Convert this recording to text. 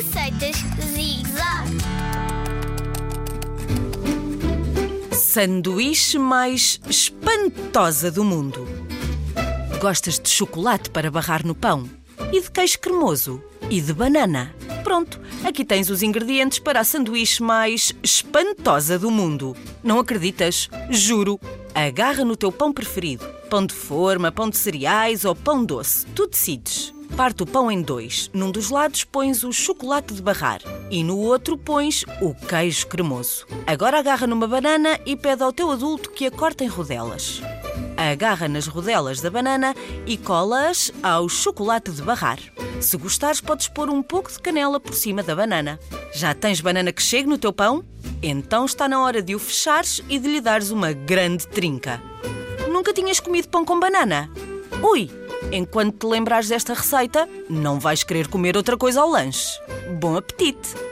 Receitas Zig Zag. Sanduíche mais espantosa do mundo. Gostas de chocolate para barrar no pão? E de queijo cremoso? E de banana? Pronto, aqui tens os ingredientes para a sanduíche mais espantosa do mundo. Não acreditas? Juro. Agarra no teu pão preferido. Pão de forma, pão de cereais ou pão doce. Tu decides. Parte o pão em dois. Num dos lados pões o chocolate de barrar e no outro pões o queijo cremoso. Agora agarra numa banana e pede ao teu adulto que a corte em rodelas. Agarra nas rodelas da banana e cola-as ao chocolate de barrar. Se gostares, podes pôr um pouco de canela por cima da banana. Já tens banana que chegue no teu pão? Então está na hora de o fechares e de lhe dares uma grande trinca. Nunca tinhas comido pão com banana? Ui! Enquanto te lembrares desta receita, não vais querer comer outra coisa ao lanche. Bom apetite!